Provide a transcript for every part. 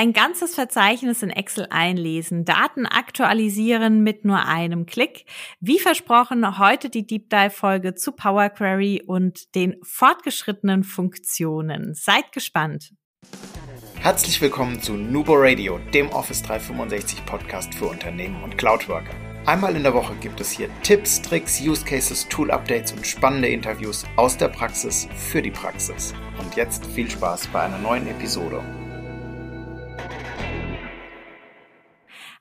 Ein ganzes Verzeichnis in Excel einlesen, Daten aktualisieren mit nur einem Klick. Wie versprochen, heute die Deep Dive Folge zu Power Query und den fortgeschrittenen Funktionen. Seid gespannt. Herzlich willkommen zu Nubo Radio, dem Office 365 Podcast für Unternehmen und Cloud Worker. Einmal in der Woche gibt es hier Tipps, Tricks, Use Cases, Tool Updates und spannende Interviews aus der Praxis für die Praxis. Und jetzt viel Spaß bei einer neuen Episode.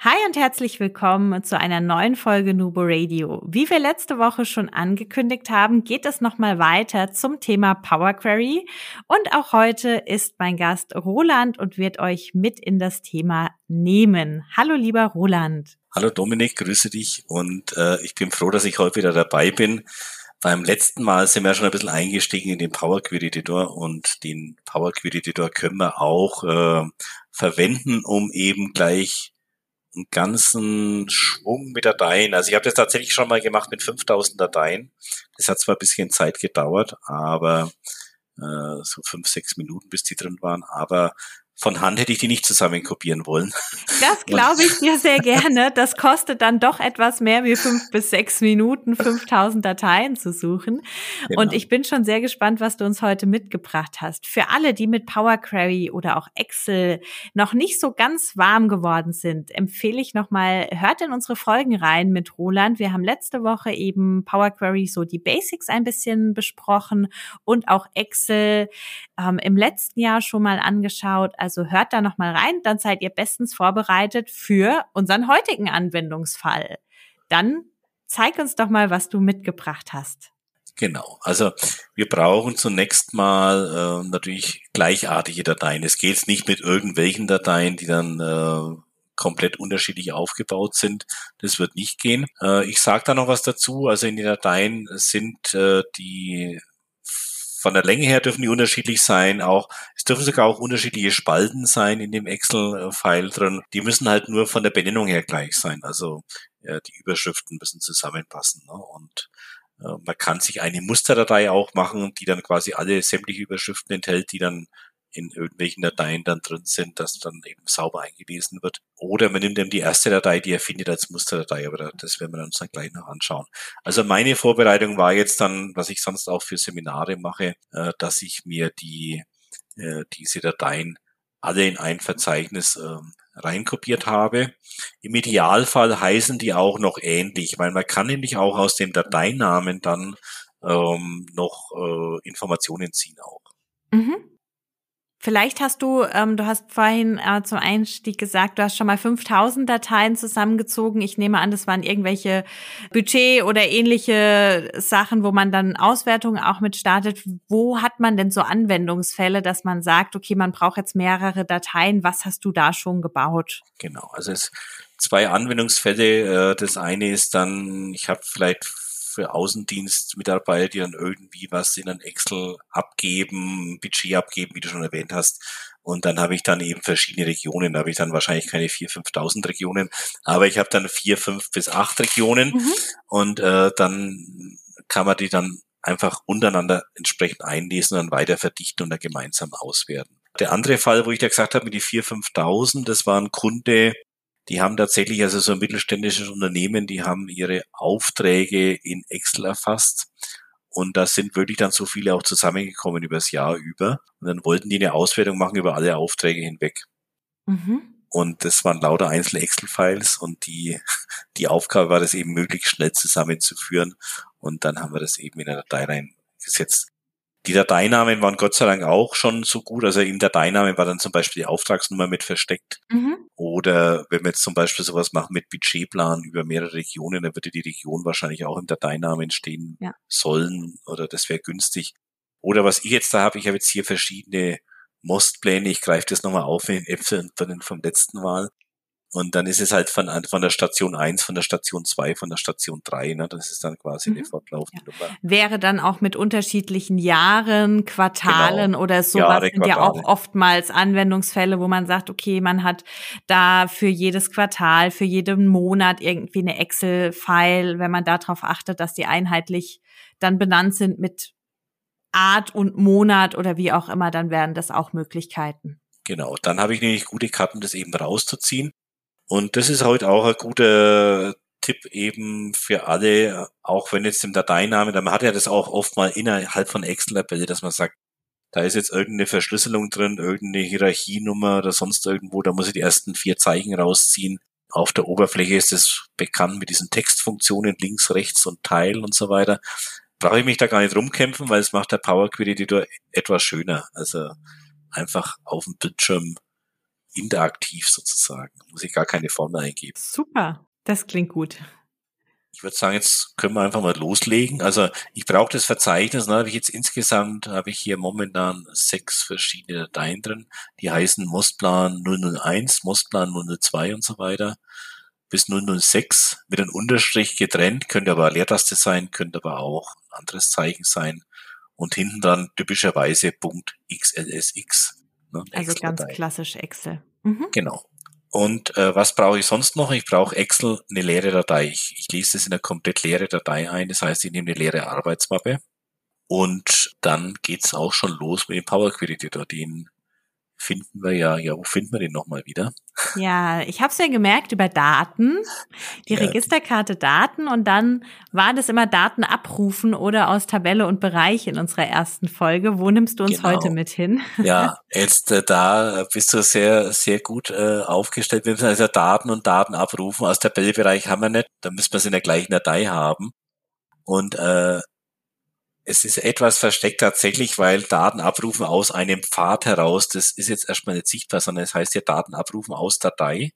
Hi und herzlich willkommen zu einer neuen Folge Nubo Radio. Wie wir letzte Woche schon angekündigt haben, geht es nochmal weiter zum Thema Power Query. Und auch heute ist mein Gast Roland und wird euch mit in das Thema nehmen. Hallo lieber Roland. Hallo Dominik, grüße dich und äh, ich bin froh, dass ich heute wieder dabei bin. Beim letzten Mal sind wir schon ein bisschen eingestiegen in den Power Query Editor und den Power Query Editor können wir auch äh, verwenden, um eben gleich einen ganzen Schwung mit Dateien. Also ich habe das tatsächlich schon mal gemacht mit 5000 Dateien. Das hat zwar ein bisschen Zeit gedauert, aber äh, so fünf, sechs Minuten, bis die drin waren. Aber von Hand hätte ich die nicht zusammen kopieren wollen. Das glaube ich dir sehr gerne. Das kostet dann doch etwas mehr wie fünf bis sechs Minuten, 5000 Dateien zu suchen. Genau. Und ich bin schon sehr gespannt, was du uns heute mitgebracht hast. Für alle, die mit Power Query oder auch Excel noch nicht so ganz warm geworden sind, empfehle ich nochmal, hört in unsere Folgen rein mit Roland. Wir haben letzte Woche eben Power Query so die Basics ein bisschen besprochen und auch Excel ähm, im letzten Jahr schon mal angeschaut. Also hört da noch mal rein, dann seid ihr bestens vorbereitet für unseren heutigen Anwendungsfall. Dann zeig uns doch mal, was du mitgebracht hast. Genau. Also wir brauchen zunächst mal äh, natürlich gleichartige Dateien. Es geht nicht mit irgendwelchen Dateien, die dann äh, komplett unterschiedlich aufgebaut sind. Das wird nicht gehen. Äh, ich sage da noch was dazu. Also in den Dateien sind äh, die von der Länge her dürfen die unterschiedlich sein. Auch es dürfen sogar auch unterschiedliche Spalten sein in dem Excel-File drin. Die müssen halt nur von der Benennung her gleich sein. Also ja, die Überschriften müssen zusammenpassen. Ne? Und äh, man kann sich eine Musterdatei auch machen, die dann quasi alle sämtliche Überschriften enthält, die dann in irgendwelchen Dateien dann drin sind, dass dann eben sauber eingelesen wird. Oder man nimmt eben die erste Datei, die er findet als Musterdatei, aber das werden wir uns dann gleich noch anschauen. Also meine Vorbereitung war jetzt dann, was ich sonst auch für Seminare mache, äh, dass ich mir die äh, diese Dateien alle in ein Verzeichnis ähm, reinkopiert habe. Im Idealfall heißen die auch noch ähnlich, weil man kann nämlich auch aus dem Dateinamen dann ähm, noch äh, Informationen ziehen auch. Mhm. Vielleicht hast du, ähm, du hast vorhin äh, zum Einstieg gesagt, du hast schon mal 5000 Dateien zusammengezogen. Ich nehme an, das waren irgendwelche Budget oder ähnliche Sachen, wo man dann Auswertungen auch mit startet. Wo hat man denn so Anwendungsfälle, dass man sagt, okay, man braucht jetzt mehrere Dateien. Was hast du da schon gebaut? Genau, also es zwei Anwendungsfälle. Äh, das eine ist dann, ich habe vielleicht für Außendienstmitarbeiter, die dann irgendwie was in ein Excel abgeben, Budget abgeben, wie du schon erwähnt hast. Und dann habe ich dann eben verschiedene Regionen. Da habe ich dann wahrscheinlich keine 4.000, 5.000 Regionen, aber ich habe dann vier, fünf bis acht Regionen. Mhm. Und äh, dann kann man die dann einfach untereinander entsprechend einlesen und dann weiter verdichten und dann gemeinsam auswerten. Der andere Fall, wo ich dir gesagt habe, mit die 4.000, 5.000, das war ein Kunde, die haben tatsächlich, also so ein mittelständisches Unternehmen, die haben ihre Aufträge in Excel erfasst. Und da sind wirklich dann so viele auch zusammengekommen über das Jahr über. Und dann wollten die eine Auswertung machen über alle Aufträge hinweg. Mhm. Und das waren lauter einzelne Excel-Files und die, die Aufgabe war das eben möglichst schnell zusammenzuführen. Und dann haben wir das eben in eine Datei reingesetzt. Die Dateinamen waren Gott sei Dank auch schon so gut. Also im Dateinamen war dann zum Beispiel die Auftragsnummer mit versteckt. Mhm. Oder wenn wir jetzt zum Beispiel sowas machen mit Budgetplan über mehrere Regionen, dann würde die Region wahrscheinlich auch im Dateinamen stehen ja. sollen oder das wäre günstig. Oder was ich jetzt da habe, ich habe jetzt hier verschiedene Mostpläne. Ich greife das nochmal auf in den Äpfeln vom letzten Mal. Und dann ist es halt von, von der Station eins, von der Station zwei, von der Station drei. Ne? Das ist dann quasi mhm. eine fortlaufende ja. Wäre dann auch mit unterschiedlichen Jahren, Quartalen genau. oder sowas Jahre, sind ja auch oftmals Anwendungsfälle, wo man sagt, okay, man hat da für jedes Quartal, für jeden Monat irgendwie eine Excel-File, wenn man darauf achtet, dass die einheitlich dann benannt sind mit Art und Monat oder wie auch immer, dann wären das auch Möglichkeiten. Genau, dann habe ich nämlich gute Karten, das eben rauszuziehen. Und das ist heute auch ein guter Tipp eben für alle, auch wenn jetzt im Dateiname, man hat ja das auch oft mal innerhalb von Excel-Tabelle, dass man sagt, da ist jetzt irgendeine Verschlüsselung drin, irgendeine Hierarchienummer oder sonst irgendwo, da muss ich die ersten vier Zeichen rausziehen. Auf der Oberfläche ist es bekannt mit diesen Textfunktionen links, rechts und Teil und so weiter. Brauche ich mich da gar nicht rumkämpfen, weil es macht der Power Query Editor etwas schöner. Also einfach auf dem Bildschirm interaktiv sozusagen. Muss ich gar keine Formel eingeben. Super, das klingt gut. Ich würde sagen, jetzt können wir einfach mal loslegen. Also ich brauche das Verzeichnis, da habe ich jetzt insgesamt, habe ich hier momentan sechs verschiedene Dateien drin, die heißen Mostplan 001, Mostplan 002 und so weiter bis 006 mit einem Unterstrich getrennt, könnte aber Leertaste sein, könnte aber auch ein anderes Zeichen sein und hinten dran typischerweise Punkt XLSX. Ne, also ganz klassisch Excel. Mhm. Genau. Und äh, was brauche ich sonst noch? Ich brauche Excel, eine leere Datei. Ich, ich lese das in eine komplett leere Datei ein. Das heißt, ich nehme eine leere Arbeitsmappe. Und dann geht's auch schon los mit dem Power Query Editor. Den finden wir ja, ja, wo finden wir den nochmal wieder? Ja, ich habe es ja gemerkt über Daten, die ja. Registerkarte Daten und dann war das immer Daten abrufen oder aus Tabelle und Bereich in unserer ersten Folge. Wo nimmst du uns genau. heute mit hin? Ja, jetzt äh, da bist du sehr, sehr gut äh, aufgestellt. Wir müssen also Daten und Daten abrufen. Aus Tabellebereich haben wir nicht, da müssen wir es in der gleichen Datei haben. Und äh, es ist etwas versteckt tatsächlich, weil Daten abrufen aus einem Pfad heraus, das ist jetzt erstmal nicht sichtbar, sondern es heißt ja Daten abrufen aus Datei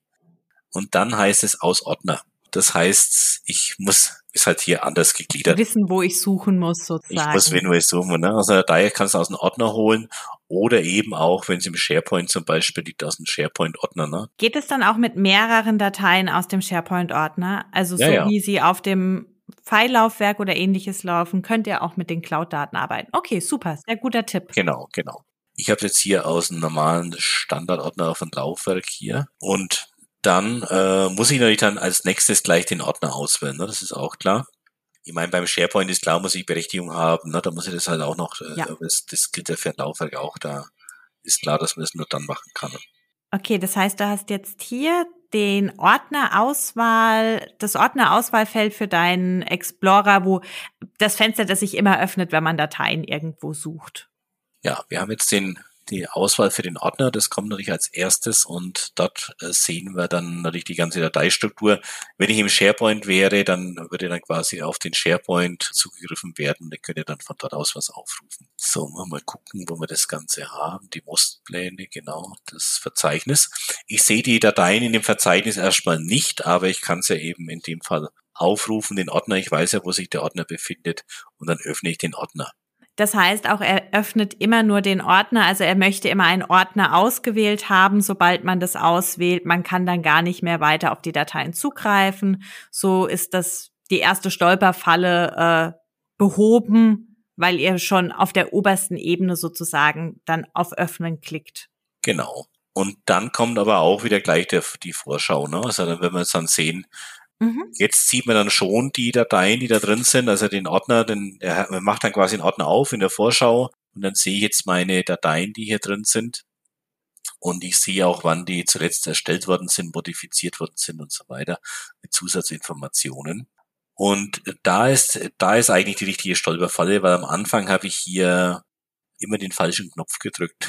und dann heißt es aus Ordner. Das heißt, ich muss, ist halt hier anders gegliedert. Wissen, wo ich suchen muss, sozusagen. Ich muss wo ich suchen ne? Also Datei kannst du aus dem Ordner holen oder eben auch, wenn es im SharePoint zum Beispiel liegt, aus dem SharePoint-Ordner. Ne? Geht es dann auch mit mehreren Dateien aus dem SharePoint-Ordner? Also so ja. wie sie auf dem Pfeillaufwerk oder ähnliches laufen, könnt ihr auch mit den Cloud-Daten arbeiten. Okay, super, sehr guter Tipp. Genau, genau. Ich habe jetzt hier aus einem normalen Standardordner auf ein Laufwerk hier und dann äh, muss ich natürlich dann als nächstes gleich den Ordner auswählen, ne? das ist auch klar. Ich meine, beim SharePoint ist klar, muss ich Berechtigung haben, ne? da muss ich das halt auch noch, äh, ja. das, das gilt ja für ein Laufwerk auch, da ist klar, dass man das nur dann machen kann. Okay, das heißt, du hast jetzt hier den Ordnerauswahl, das Ordnerauswahlfeld für deinen Explorer, wo das Fenster, das sich immer öffnet, wenn man Dateien irgendwo sucht. Ja, wir haben jetzt den die Auswahl für den Ordner, das kommt natürlich als erstes und dort äh, sehen wir dann natürlich die ganze Dateistruktur. Wenn ich im SharePoint wäre, dann würde dann quasi auf den SharePoint zugegriffen werden und ich könnte dann von dort aus was aufrufen. So, mal gucken, wo wir das Ganze haben. Die Mostpläne, genau, das Verzeichnis. Ich sehe die Dateien in dem Verzeichnis erstmal nicht, aber ich kann es ja eben in dem Fall aufrufen, den Ordner. Ich weiß ja, wo sich der Ordner befindet und dann öffne ich den Ordner. Das heißt auch, er öffnet immer nur den Ordner, also er möchte immer einen Ordner ausgewählt haben, sobald man das auswählt. Man kann dann gar nicht mehr weiter auf die Dateien zugreifen. So ist das die erste Stolperfalle äh, behoben, weil ihr schon auf der obersten Ebene sozusagen dann auf Öffnen klickt. Genau. Und dann kommt aber auch wieder gleich der, die Vorschau. Ne? Also wenn wir es dann sehen, Mhm. Jetzt sieht man dann schon die Dateien, die da drin sind, also den Ordner, den, man macht dann quasi einen Ordner auf in der Vorschau und dann sehe ich jetzt meine Dateien, die hier drin sind. Und ich sehe auch, wann die zuletzt erstellt worden sind, modifiziert worden sind und so weiter, mit Zusatzinformationen. Und da ist, da ist eigentlich die richtige Stolperfalle, weil am Anfang habe ich hier immer den falschen Knopf gedrückt.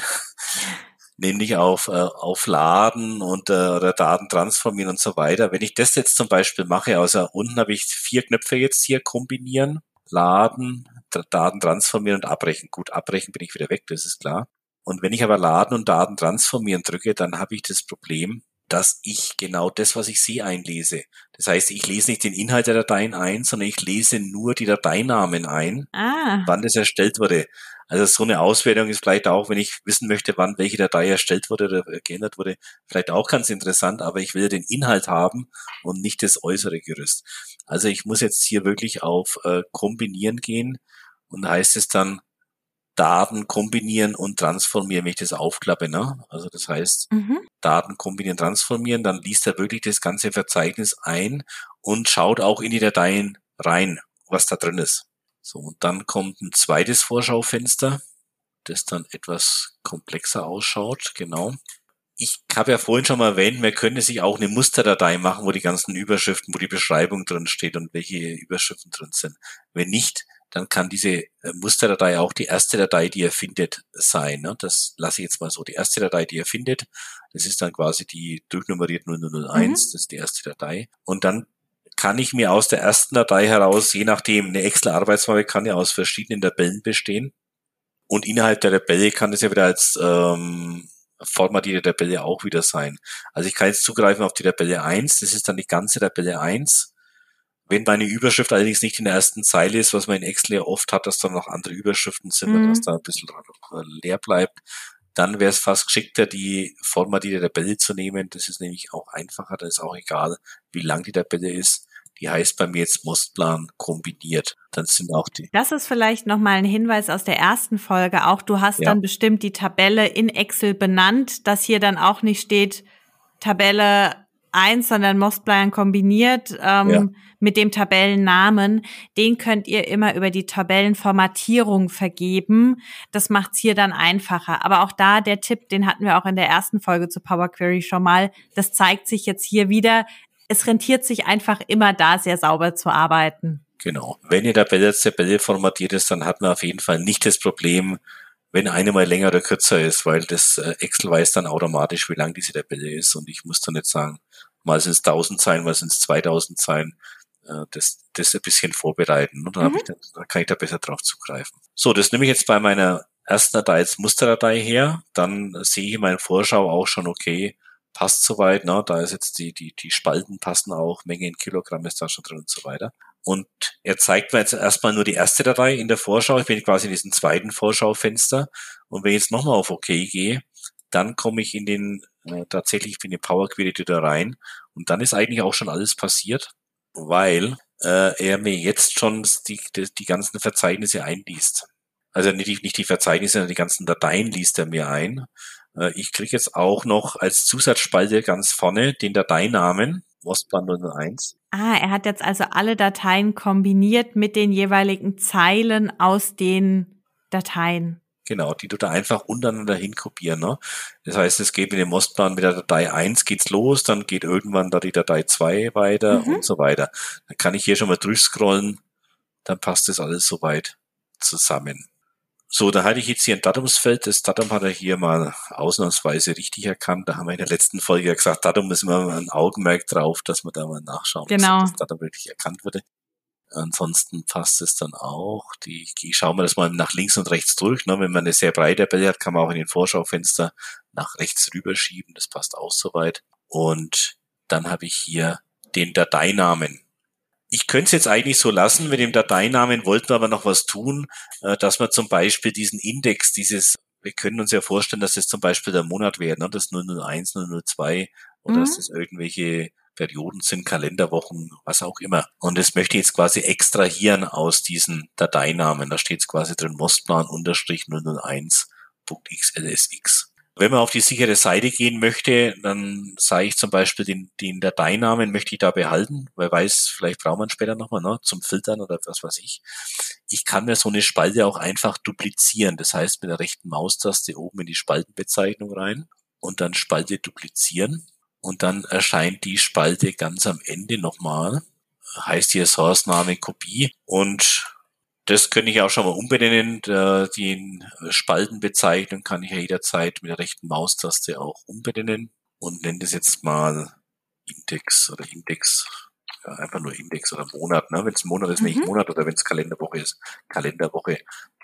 Nämlich auf, äh, auf Laden und äh, oder Daten transformieren und so weiter. Wenn ich das jetzt zum Beispiel mache, also unten habe ich vier Knöpfe jetzt hier kombinieren, Laden, Daten transformieren und abbrechen. Gut, abbrechen bin ich wieder weg, das ist klar. Und wenn ich aber Laden und Daten transformieren drücke, dann habe ich das Problem, dass ich genau das, was ich sehe, einlese. Das heißt, ich lese nicht den Inhalt der Dateien ein, sondern ich lese nur die Dateinamen ein, ah. wann das erstellt wurde. Also so eine Auswertung ist vielleicht auch, wenn ich wissen möchte, wann welche Datei erstellt wurde oder geändert wurde, vielleicht auch ganz interessant, aber ich will den Inhalt haben und nicht das äußere Gerüst. Also ich muss jetzt hier wirklich auf äh, Kombinieren gehen und heißt es dann Daten kombinieren und transformieren, wenn ich das aufklappe. Ne? Also das heißt, mhm. Daten kombinieren, transformieren, dann liest er wirklich das ganze Verzeichnis ein und schaut auch in die Dateien rein, was da drin ist. So, und dann kommt ein zweites Vorschaufenster. das dann etwas komplexer ausschaut, genau. Ich habe ja vorhin schon mal erwähnt, man könnte sich auch eine Musterdatei machen, wo die ganzen Überschriften, wo die Beschreibung drin steht und welche Überschriften drin sind. Wenn nicht, dann kann diese äh, Musterdatei auch die erste Datei, die ihr findet, sein. Ne? Das lasse ich jetzt mal so. Die erste Datei, die ihr findet, das ist dann quasi die durchnummeriert 0001, mhm. das ist die erste Datei. Und dann kann ich mir aus der ersten Datei heraus, je nachdem, eine Excel-Arbeitsmappe kann ja aus verschiedenen Tabellen bestehen. Und innerhalb der Tabelle kann es ja wieder als ähm, formatierte Tabelle auch wieder sein. Also ich kann jetzt zugreifen auf die Tabelle 1, das ist dann die ganze Tabelle 1. Wenn meine Überschrift allerdings nicht in der ersten Zeile ist, was man in Excel ja oft hat, dass da noch andere Überschriften sind mhm. und dass da ein bisschen leer bleibt, dann wäre es fast geschickter, die formatierte Tabelle zu nehmen. Das ist nämlich auch einfacher, da ist auch egal, wie lang die Tabelle ist die heißt bei mir jetzt Mustplan kombiniert. Dann sind auch die. Das ist vielleicht nochmal ein Hinweis aus der ersten Folge. Auch du hast ja. dann bestimmt die Tabelle in Excel benannt, dass hier dann auch nicht steht Tabelle 1, sondern Mostplan kombiniert ähm, ja. mit dem Tabellennamen. Den könnt ihr immer über die Tabellenformatierung vergeben. Das macht's hier dann einfacher. Aber auch da der Tipp, den hatten wir auch in der ersten Folge zu Power Query schon mal. Das zeigt sich jetzt hier wieder es rentiert sich einfach immer da sehr sauber zu arbeiten. Genau. Wenn ihr Tabelle als Tabelle formatiert ist, dann hat man auf jeden Fall nicht das Problem, wenn eine mal länger oder kürzer ist, weil das äh, Excel weiß dann automatisch, wie lang diese Tabelle ist und ich muss dann nicht sagen, mal sind es 1000 Zeilen, mal sind es 2000 Zeilen. Äh, das, das ein bisschen vorbereiten und dann, mhm. ich dann, dann kann ich da besser drauf zugreifen. So, das nehme ich jetzt bei meiner ersten Datei als Musterdatei her. Dann sehe ich in meiner Vorschau auch schon, okay, passt soweit, ne? Da ist jetzt die, die, die Spalten passen auch, Menge in Kilogramm ist da schon drin und so weiter. Und er zeigt mir jetzt erstmal nur die erste Datei in der Vorschau. Ich bin quasi in diesem zweiten Vorschaufenster. Und wenn ich jetzt nochmal auf OK gehe, dann komme ich in den, äh, tatsächlich in den Power Query Editor rein. Und dann ist eigentlich auch schon alles passiert, weil äh, er mir jetzt schon die, die, die ganzen Verzeichnisse einliest. Also nicht, nicht die Verzeichnisse, sondern die ganzen Dateien liest er mir ein. Äh, ich kriege jetzt auch noch als Zusatzspalte ganz vorne den Dateinamen Ostplan 001. Ah, er hat jetzt also alle Dateien kombiniert mit den jeweiligen Zeilen aus den Dateien. Genau, die du da einfach untereinander hinkopieren. Ne? Das heißt, es geht mit dem Ostplan mit der Datei 1 geht's los, dann geht irgendwann da die Datei 2 weiter mhm. und so weiter. Dann kann ich hier schon mal durchscrollen, dann passt das alles soweit zusammen. So, da hatte ich jetzt hier ein Datumsfeld. Das Datum hat er hier mal ausnahmsweise richtig erkannt. Da haben wir in der letzten Folge ja gesagt, Datum ist immer ein Augenmerk drauf, dass wir da mal nachschauen, genau. dass das Datum wirklich erkannt wurde. Ansonsten passt es dann auch. Die, ich schaue mir das mal nach links und rechts durch. Ne? Wenn man eine sehr breite Tabelle hat, kann man auch in den Vorschaufenster nach rechts rüberschieben. Das passt auch soweit. Und dann habe ich hier den Dateinamen ich könnte es jetzt eigentlich so lassen, mit dem Dateinamen wollten wir aber noch was tun, äh, dass wir zum Beispiel diesen Index, dieses, wir können uns ja vorstellen, dass es zum Beispiel der Monat wäre, ne, das 001, 002 oder mhm. dass das irgendwelche Perioden sind, Kalenderwochen, was auch immer. Und das möchte ich jetzt quasi extrahieren aus diesen Dateinamen. Da steht es quasi drin, Mostplan unterstrich 001.xlsx. Wenn man auf die sichere Seite gehen möchte, dann sage ich zum Beispiel den, den Dateinamen möchte ich da behalten, weil weiß, vielleicht braucht man später nochmal ne, zum Filtern oder was weiß ich. Ich kann mir so eine Spalte auch einfach duplizieren. Das heißt, mit der rechten Maustaste oben in die Spaltenbezeichnung rein und dann Spalte duplizieren. Und dann erscheint die Spalte ganz am Ende nochmal. Heißt hier Source-Name Kopie und das könnte ich auch schon mal umbenennen. Die Spaltenbezeichnung kann ich ja jederzeit mit der rechten Maustaste auch umbenennen und nenne das jetzt mal Index oder Index. Ja, einfach nur Index oder Monat. Ne? Wenn es Monat ist, mhm. nicht Monat oder wenn es Kalenderwoche ist, Kalenderwoche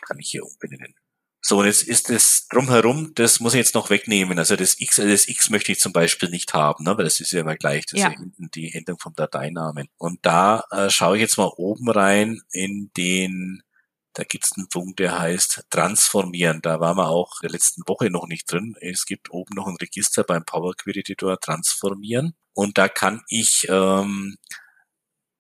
kann ich hier umbenennen. So, und jetzt ist das drumherum, das muss ich jetzt noch wegnehmen. Also das X, also das X möchte ich zum Beispiel nicht haben, ne? weil das ist ja immer gleich, das ja. ist ja hinten die Endung vom Dateinamen. Und da äh, schaue ich jetzt mal oben rein in den, da gibt's einen Punkt, der heißt Transformieren. Da waren wir auch in der letzten Woche noch nicht drin. Es gibt oben noch ein Register beim Power Query Editor Transformieren. Und da kann ich ähm,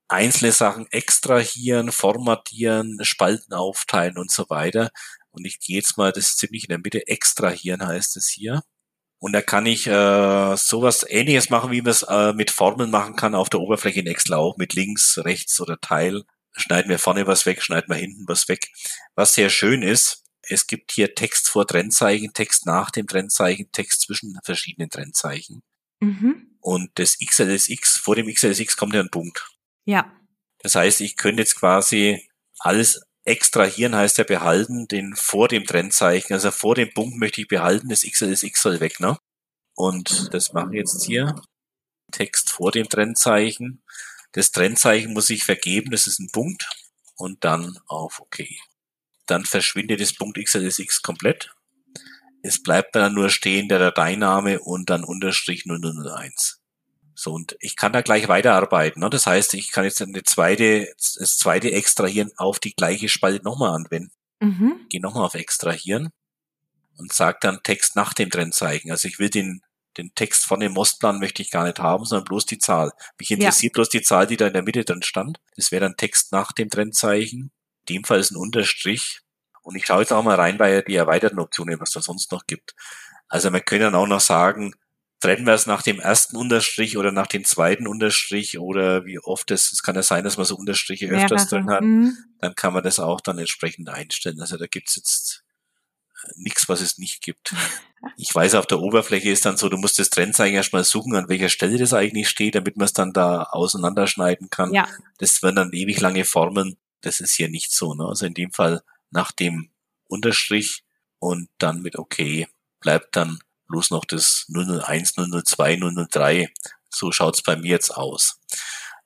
einzelne Sachen extrahieren, formatieren, Spalten aufteilen und so weiter. Und ich gehe jetzt mal, das ist ziemlich in der Mitte, extrahieren heißt es hier. Und da kann ich äh, sowas ähnliches machen, wie man es äh, mit Formeln machen kann auf der Oberfläche in Excel auch, mit links, rechts oder Teil. Schneiden wir vorne was weg, schneiden wir hinten was weg. Was sehr schön ist, Es gibt hier Text vor Trennzeichen, Text nach dem Trennzeichen, Text zwischen verschiedenen Trennzeichen. Mhm. Und das XLSX, vor dem XLSX kommt ja ein Punkt. Ja. Das heißt, ich könnte jetzt quasi alles extrahieren, heißt ja behalten, den vor dem Trennzeichen, also vor dem Punkt möchte ich behalten, das XLSX soll weg, ne? Und das mache ich jetzt hier. Text vor dem Trennzeichen. Das Trennzeichen muss ich vergeben, das ist ein Punkt. Und dann auf OK. Dann verschwindet das Punkt XLSX komplett. Es bleibt dann nur stehen der Dateiname und dann Unterstrich 001. So, und ich kann da gleich weiterarbeiten. Ne? Das heißt, ich kann jetzt eine zweite, das zweite Extrahieren auf die gleiche Spalte nochmal anwenden. Mhm. Gehe nochmal auf Extrahieren und sage dann Text nach dem Trennzeichen. Also ich will den, den Text von dem Mostplan möchte ich gar nicht haben, sondern bloß die Zahl. Mich interessiert ja. bloß die Zahl, die da in der Mitte drin stand. Das wäre dann Text nach dem Trennzeichen. In dem Fall ist ein Unterstrich. Und ich schaue jetzt auch mal rein bei die erweiterten Optionen, was da sonst noch gibt. Also man könnte dann auch noch sagen, trennen wir es nach dem ersten Unterstrich oder nach dem zweiten Unterstrich oder wie oft es, es kann ja sein, dass man so Unterstriche öfters drin hat, mhm. dann kann man das auch dann entsprechend einstellen. Also da gibt's jetzt äh, nichts, was es nicht gibt. Ich weiß, auf der Oberfläche ist dann so, du musst das Trennzeichen erstmal suchen, an welcher Stelle das eigentlich steht, damit man es dann da auseinanderschneiden kann. Ja. Das werden dann ewig lange Formen. Das ist hier nicht so. Ne? Also in dem Fall nach dem Unterstrich und dann mit OK bleibt dann bloß noch das 001, 002, 003. So schaut's bei mir jetzt aus.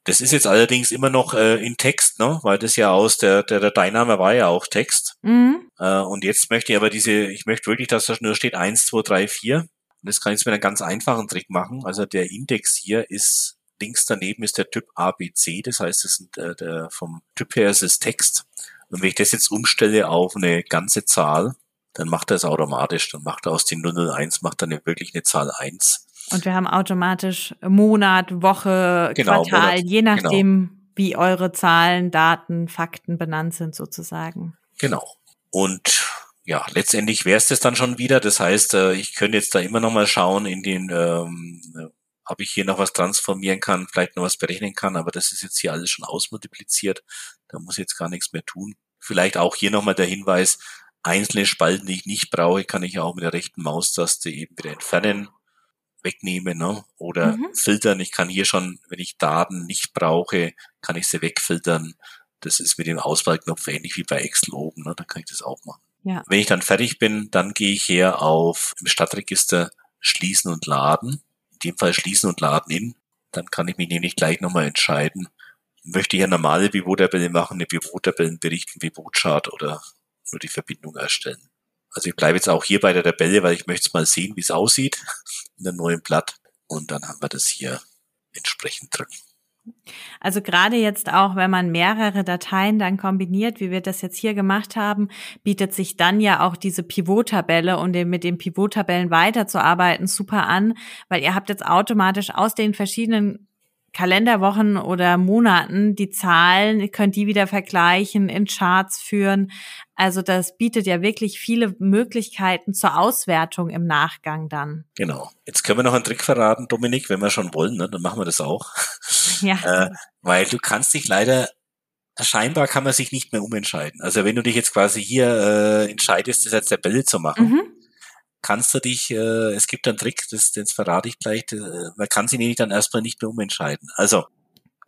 Das ist jetzt allerdings immer noch äh, in Text, ne? weil das ja aus der, der Dateiname war ja auch Text. Mhm. Äh, und jetzt möchte ich aber diese, ich möchte wirklich, dass da nur steht 1, 2, 3, 4. Und das kann ich jetzt mit einem ganz einfachen Trick machen. Also der Index hier ist, links daneben ist der Typ ABC, das heißt, das ist äh, der, vom Typ her ist es Text. Und wenn ich das jetzt umstelle auf eine ganze Zahl, dann macht er es automatisch. Dann macht er aus den 001, macht er wirklich eine Zahl 1. Und wir haben automatisch Monat, Woche, genau, Quartal, Monat, je nachdem, genau. wie eure Zahlen, Daten, Fakten benannt sind sozusagen. Genau. Und ja, letztendlich wäre es das dann schon wieder. Das heißt, äh, ich könnte jetzt da immer noch mal schauen in den, ähm, ob ich hier noch was transformieren kann, vielleicht noch was berechnen kann, aber das ist jetzt hier alles schon ausmultipliziert. Da muss ich jetzt gar nichts mehr tun. Vielleicht auch hier nochmal der Hinweis, einzelne Spalten, die ich nicht brauche, kann ich auch mit der rechten Maustaste eben wieder entfernen, wegnehmen ne? oder mhm. filtern. Ich kann hier schon, wenn ich Daten nicht brauche, kann ich sie wegfiltern. Das ist mit dem Auswahlknopf ähnlich wie bei Excel oben. Ne? Da kann ich das auch machen. Ja. Wenn ich dann fertig bin, dann gehe ich her auf im Stadtregister Schließen und Laden. In dem Fall Schließen und Laden in. Dann kann ich mich nämlich gleich nochmal entscheiden, möchte ich eine normale Pivot-Tabelle machen, eine Pivot-Tabellenbericht, ein Pivot-Chart oder nur die Verbindung erstellen. Also ich bleibe jetzt auch hier bei der Tabelle, weil ich möchte mal sehen, wie es aussieht in der neuen Blatt. Und dann haben wir das hier entsprechend drin. Also gerade jetzt auch, wenn man mehrere Dateien dann kombiniert, wie wir das jetzt hier gemacht haben, bietet sich dann ja auch diese Pivot-Tabelle und mit den Pivot-Tabellen weiterzuarbeiten super an, weil ihr habt jetzt automatisch aus den verschiedenen Kalenderwochen oder Monaten die Zahlen, ihr könnt die wieder vergleichen, in Charts führen. Also das bietet ja wirklich viele Möglichkeiten zur Auswertung im Nachgang dann. Genau. Jetzt können wir noch einen Trick verraten, Dominik, wenn wir schon wollen, ne, dann machen wir das auch. Ja. äh, weil du kannst dich leider scheinbar kann man sich nicht mehr umentscheiden. Also wenn du dich jetzt quasi hier äh, entscheidest, das als Tabelle zu machen, mhm kannst du dich, äh, es gibt einen Trick, das, das verrate ich gleich, äh, man kann sich nämlich dann erstmal nicht mehr umentscheiden. Also,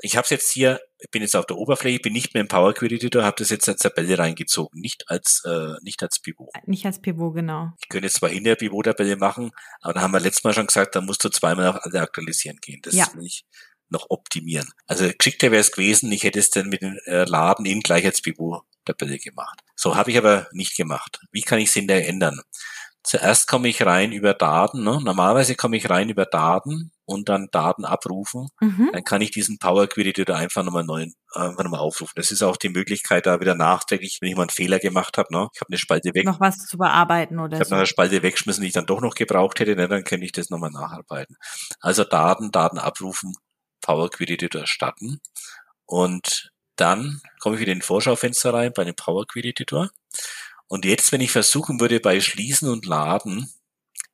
ich habe es jetzt hier, ich bin jetzt auf der Oberfläche, bin nicht mehr im Power Query Editor, habe das jetzt als Tabelle reingezogen, nicht als äh, nicht als Pivot. Nicht als Pivot, genau. Ich könnte jetzt zwar in der Pivot-Tabelle machen, aber da haben wir letztes Mal schon gesagt, da musst du zweimal auf alle aktualisieren gehen. Das ja. will ich noch optimieren. Also geschickter wäre es gewesen, ich hätte es dann mit dem äh, Laden in gleich als Pivot-Tabelle gemacht. So habe ich aber nicht gemacht. Wie kann ich es hinterher ändern? Zuerst komme ich rein über Daten. Ne? Normalerweise komme ich rein über Daten und dann Daten abrufen. Mhm. Dann kann ich diesen Power Query Editor einfach nochmal neu, einfach nochmal aufrufen. Das ist auch die Möglichkeit, da wieder nachträglich, wenn ich mal einen Fehler gemacht habe, ne? ich habe eine Spalte weg. Noch was zu bearbeiten oder Ich habe so. noch eine Spalte weggeschmissen, die ich dann doch noch gebraucht hätte, ne? dann könnte ich das nochmal nacharbeiten. Also Daten, Daten abrufen, Power Query Editor starten und dann komme ich wieder in den Vorschaufenster rein bei dem Power Query Editor und jetzt, wenn ich versuchen würde, bei Schließen und Laden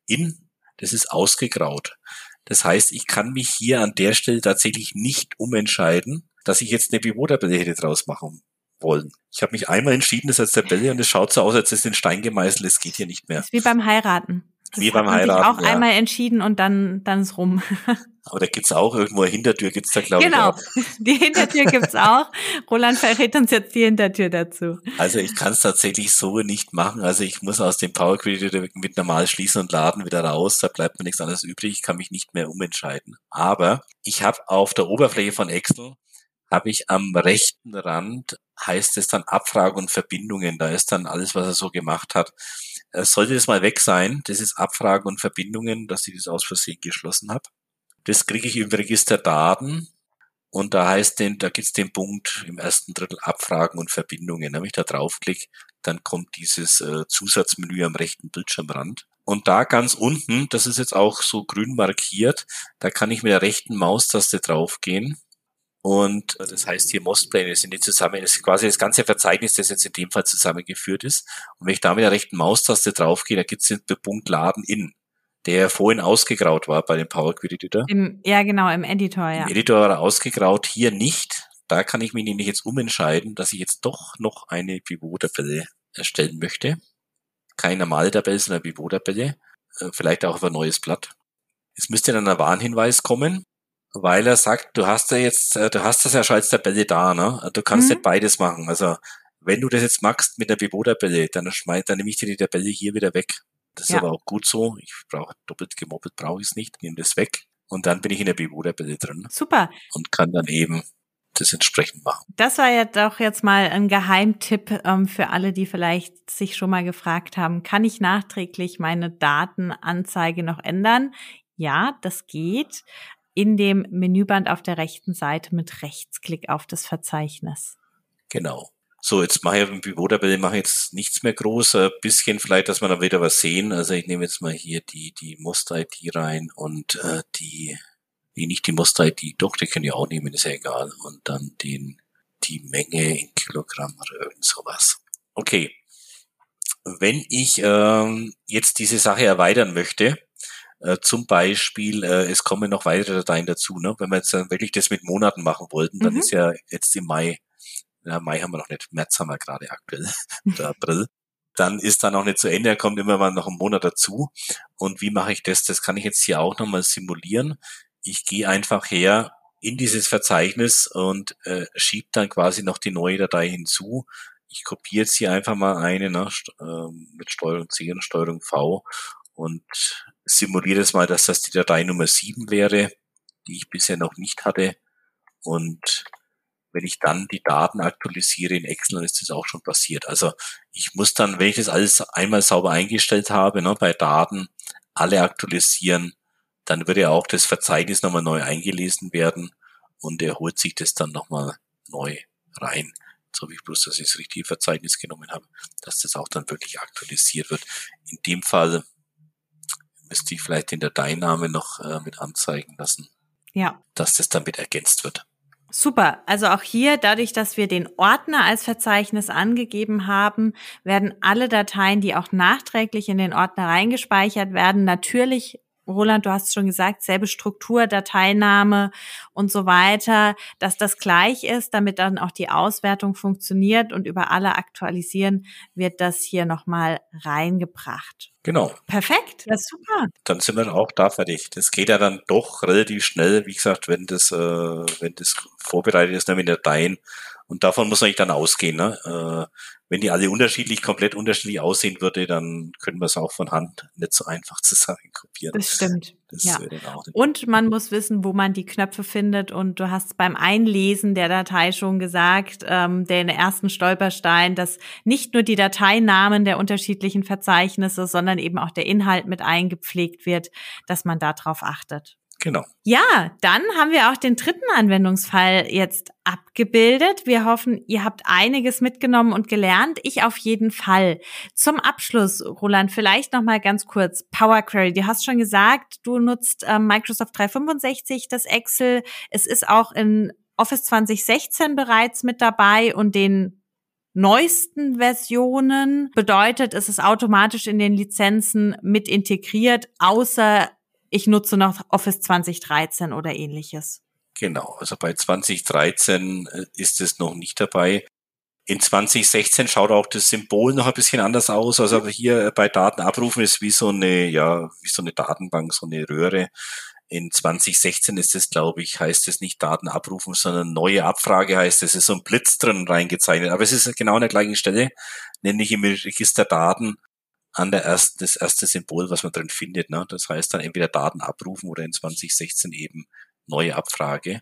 in, das ist ausgegraut. Das heißt, ich kann mich hier an der Stelle tatsächlich nicht umentscheiden, dass ich jetzt eine Pivot-Tabelle hätte draus machen wollen. Ich habe mich einmal entschieden, das als Tabelle und es schaut so aus, als ist in Stein gemeißelt, es geht hier nicht mehr. Das ist wie beim Heiraten. Das wie beim Heiraten. Sich auch ja. einmal entschieden und dann, dann ist rum. Aber da gibt's auch irgendwo eine Hintertür, gibt's da glaube genau. ich. Genau, die Hintertür gibt's auch. Roland verrät uns jetzt die Hintertür dazu. Also ich kann es tatsächlich so nicht machen. Also ich muss aus dem Power Query mit normal schließen und laden wieder raus. Da bleibt mir nichts anderes übrig. Ich kann mich nicht mehr umentscheiden. Aber ich habe auf der Oberfläche von Excel habe ich am rechten Rand heißt es dann Abfrage und Verbindungen. Da ist dann alles, was er so gemacht hat. Äh, sollte das mal weg sein, das ist Abfragen und Verbindungen, dass ich das aus Versehen geschlossen habe. Das kriege ich im Register Daten und da heißt den, da gibt's den Punkt im ersten Drittel Abfragen und Verbindungen. Wenn ich da draufklicke, dann kommt dieses äh, Zusatzmenü am rechten Bildschirmrand. Und da ganz unten, das ist jetzt auch so grün markiert, da kann ich mit der rechten Maustaste draufgehen und äh, das heißt hier Mostpläne sind die zusammen, das ist quasi das ganze Verzeichnis, das jetzt in dem Fall zusammengeführt ist. Und wenn ich da mit der rechten Maustaste draufgehe, da gibt es den Punkt Laden in, der vorhin ausgegraut war bei dem Power Query Editor. Im, ja, genau, im Editor, ja. Im Editor war er ausgegraut, hier nicht. Da kann ich mich nämlich jetzt umentscheiden, dass ich jetzt doch noch eine Pivot-Tabelle erstellen möchte. Keine normale Tabelle, sondern eine Pivot-Tabelle. Äh, vielleicht auch auf ein neues Blatt. Es müsste dann ein Warnhinweis kommen weil er sagt, du hast ja jetzt, äh, du hast das ja schon als Tabelle da, ne? Du kannst mhm. nicht beides machen. Also wenn du das jetzt machst mit der Pivot-Tabelle, dann schmeiß, dann nehme ich dir die Tabelle hier wieder weg. Das ja. ist aber auch gut so. Ich brauche doppelt gemoppelt brauche ich es nicht, nehme das weg und dann bin ich in der Pivot-Tabelle drin. Super. Und kann dann eben das entsprechend machen. Das war ja doch jetzt mal ein Geheimtipp ähm, für alle, die vielleicht sich schon mal gefragt haben, kann ich nachträglich meine Datenanzeige noch ändern? Ja, das geht in dem Menüband auf der rechten Seite mit Rechtsklick auf das Verzeichnis. Genau. So, jetzt mache ich im Pivot-Tabelle mache jetzt nichts mehr groß, ein bisschen vielleicht, dass wir da wieder was sehen. Also ich nehme jetzt mal hier die, die Muster-ID rein und äh, die, nee, nicht die Muster-ID, doch, die können ja auch nehmen, ist ja egal. Und dann den, die Menge in Kilogramm oder irgend sowas. Okay. Wenn ich ähm, jetzt diese Sache erweitern möchte, äh, zum Beispiel, äh, es kommen noch weitere Dateien dazu. Ne? Wenn wir jetzt dann wirklich das mit Monaten machen wollten, dann mhm. ist ja jetzt im Mai, ja, Mai haben wir noch nicht, März haben wir gerade aktuell, oder April. Dann ist da noch nicht zu Ende, da kommt immer mal noch ein Monat dazu. Und wie mache ich das? Das kann ich jetzt hier auch nochmal simulieren. Ich gehe einfach her in dieses Verzeichnis und äh, schiebe dann quasi noch die neue Datei hinzu. Ich kopiere jetzt hier einfach mal eine ne, äh, mit Steuerung C und Steuerung V und simuliere es mal, dass das die Datei Nummer 7 wäre, die ich bisher noch nicht hatte. Und wenn ich dann die Daten aktualisiere in Excel, dann ist das auch schon passiert. Also ich muss dann, wenn ich das alles einmal sauber eingestellt habe, ne, bei Daten alle aktualisieren, dann würde auch das Verzeichnis nochmal neu eingelesen werden und er holt sich das dann nochmal neu rein. So wie ich bloß, dass ich das richtige Verzeichnis genommen habe, dass das auch dann wirklich aktualisiert wird. In dem Fall müsste ich vielleicht den Dateiname noch äh, mit anzeigen lassen. Ja. Dass das damit ergänzt wird. Super. Also auch hier, dadurch, dass wir den Ordner als Verzeichnis angegeben haben, werden alle Dateien, die auch nachträglich in den Ordner reingespeichert werden, natürlich Roland, du hast schon gesagt, selbe Struktur, Dateiname und so weiter, dass das gleich ist, damit dann auch die Auswertung funktioniert und über alle aktualisieren wird das hier nochmal reingebracht. Genau. Perfekt, das ist super. Dann sind wir auch da fertig. Das geht ja dann doch relativ schnell, wie gesagt, wenn das, äh, wenn das vorbereitet ist, ne, mit Dateien. Und davon muss man nicht dann ausgehen. Ne? Äh, wenn die alle unterschiedlich, komplett unterschiedlich aussehen würde, dann können wir es auch von Hand nicht so einfach zusammen kopieren. Das stimmt. Das ja. Und man muss wissen, wo man die Knöpfe findet. Und du hast beim Einlesen der Datei schon gesagt, ähm, den ersten Stolperstein, dass nicht nur die Dateinamen der unterschiedlichen Verzeichnisse, sondern eben auch der Inhalt mit eingepflegt wird, dass man darauf achtet. Genau. Ja, dann haben wir auch den dritten Anwendungsfall jetzt abgebildet. Wir hoffen, ihr habt einiges mitgenommen und gelernt. Ich auf jeden Fall. Zum Abschluss, Roland, vielleicht noch mal ganz kurz Power Query. Du hast schon gesagt, du nutzt äh, Microsoft 365, das Excel. Es ist auch in Office 2016 bereits mit dabei und den neuesten Versionen bedeutet, es ist automatisch in den Lizenzen mit integriert, außer ich nutze noch Office 2013 oder ähnliches. Genau, also bei 2013 äh, ist es noch nicht dabei. In 2016 schaut auch das Symbol noch ein bisschen anders aus. Also hier bei Datenabrufen ist wie so eine, ja, wie so eine Datenbank, so eine Röhre. In 2016 ist es, glaube ich, heißt es nicht Daten abrufen, sondern neue Abfrage heißt es. Es ist so ein Blitz drin reingezeichnet. Aber es ist genau an der gleichen Stelle, nämlich im Register Daten an der ersten, das erste Symbol, was man drin findet. Ne? Das heißt dann entweder Daten abrufen oder in 2016 eben neue Abfrage.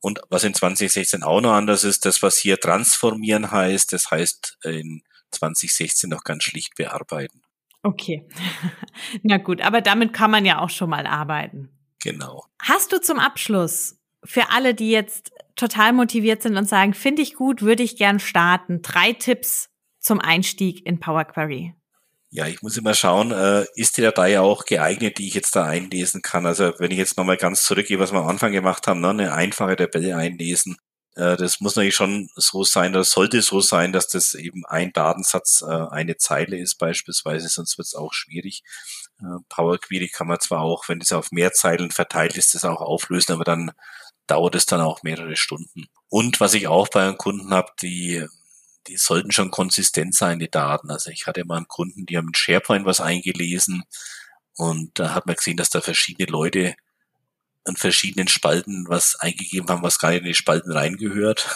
Und was in 2016 auch noch anders ist, das, was hier transformieren heißt, das heißt in 2016 noch ganz schlicht bearbeiten. Okay. Na gut, aber damit kann man ja auch schon mal arbeiten. Genau. Hast du zum Abschluss für alle, die jetzt total motiviert sind und sagen, finde ich gut, würde ich gern starten, drei Tipps zum Einstieg in Power Query? Ja, ich muss immer schauen, äh, ist die Datei auch geeignet, die ich jetzt da einlesen kann. Also wenn ich jetzt nochmal ganz zurückgehe, was wir am Anfang gemacht haben, ne, eine einfache Tabelle einlesen, äh, das muss natürlich schon so sein, das sollte so sein, dass das eben ein Datensatz, äh, eine Zeile ist beispielsweise, sonst wird es auch schwierig. Äh, Power Query kann man zwar auch, wenn es auf mehr Zeilen verteilt ist, das auch auflösen, aber dann dauert es dann auch mehrere Stunden. Und was ich auch bei einem Kunden habe, die die sollten schon konsistent sein, die Daten. Also ich hatte mal einen Kunden, die haben in SharePoint was eingelesen und da hat man gesehen, dass da verschiedene Leute an verschiedenen Spalten was eingegeben haben, was gar nicht in die Spalten reingehört.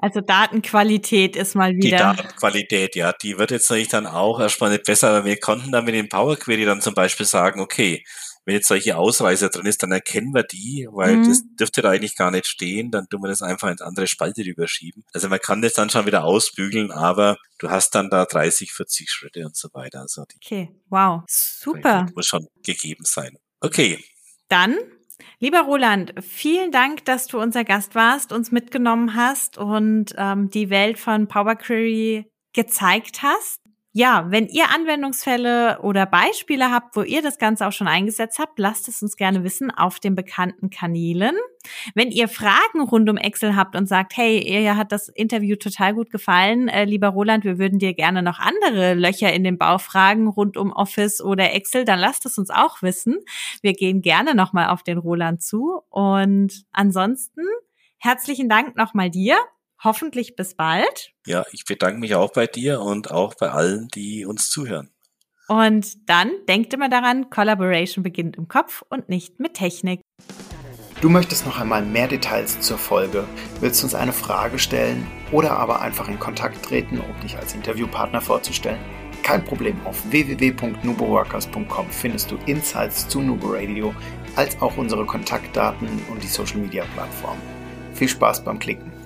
Also Datenqualität ist mal wieder. Die Datenqualität, ja, die wird jetzt natürlich dann auch erstmal nicht besser, aber wir konnten dann mit dem Power Query dann zum Beispiel sagen, okay, wenn jetzt solche Ausreißer drin ist, dann erkennen wir die, weil mhm. das dürfte da eigentlich gar nicht stehen, dann tun wir das einfach ins andere Spalte rüberschieben. Also man kann das dann schon wieder ausbügeln, aber du hast dann da 30, 40 Schritte und so weiter. Also okay, wow, super. Muss schon gegeben sein. Okay. Dann Lieber Roland, vielen Dank, dass du unser Gast warst, uns mitgenommen hast und ähm, die Welt von Power Query gezeigt hast. Ja, wenn ihr Anwendungsfälle oder Beispiele habt, wo ihr das Ganze auch schon eingesetzt habt, lasst es uns gerne wissen auf den bekannten Kanälen. Wenn ihr Fragen rund um Excel habt und sagt, hey, ihr hat das Interview total gut gefallen, äh, lieber Roland, wir würden dir gerne noch andere Löcher in den Bau fragen rund um Office oder Excel, dann lasst es uns auch wissen. Wir gehen gerne nochmal auf den Roland zu. Und ansonsten herzlichen Dank nochmal dir hoffentlich bis bald. Ja, ich bedanke mich auch bei dir und auch bei allen, die uns zuhören. Und dann denkt immer daran, Collaboration beginnt im Kopf und nicht mit Technik. Du möchtest noch einmal mehr Details zur Folge, willst uns eine Frage stellen oder aber einfach in Kontakt treten, um dich als Interviewpartner vorzustellen? Kein Problem, auf www.nuboworkers.com findest du Insights zu Nubo Radio, als auch unsere Kontaktdaten und die Social Media Plattform. Viel Spaß beim Klicken.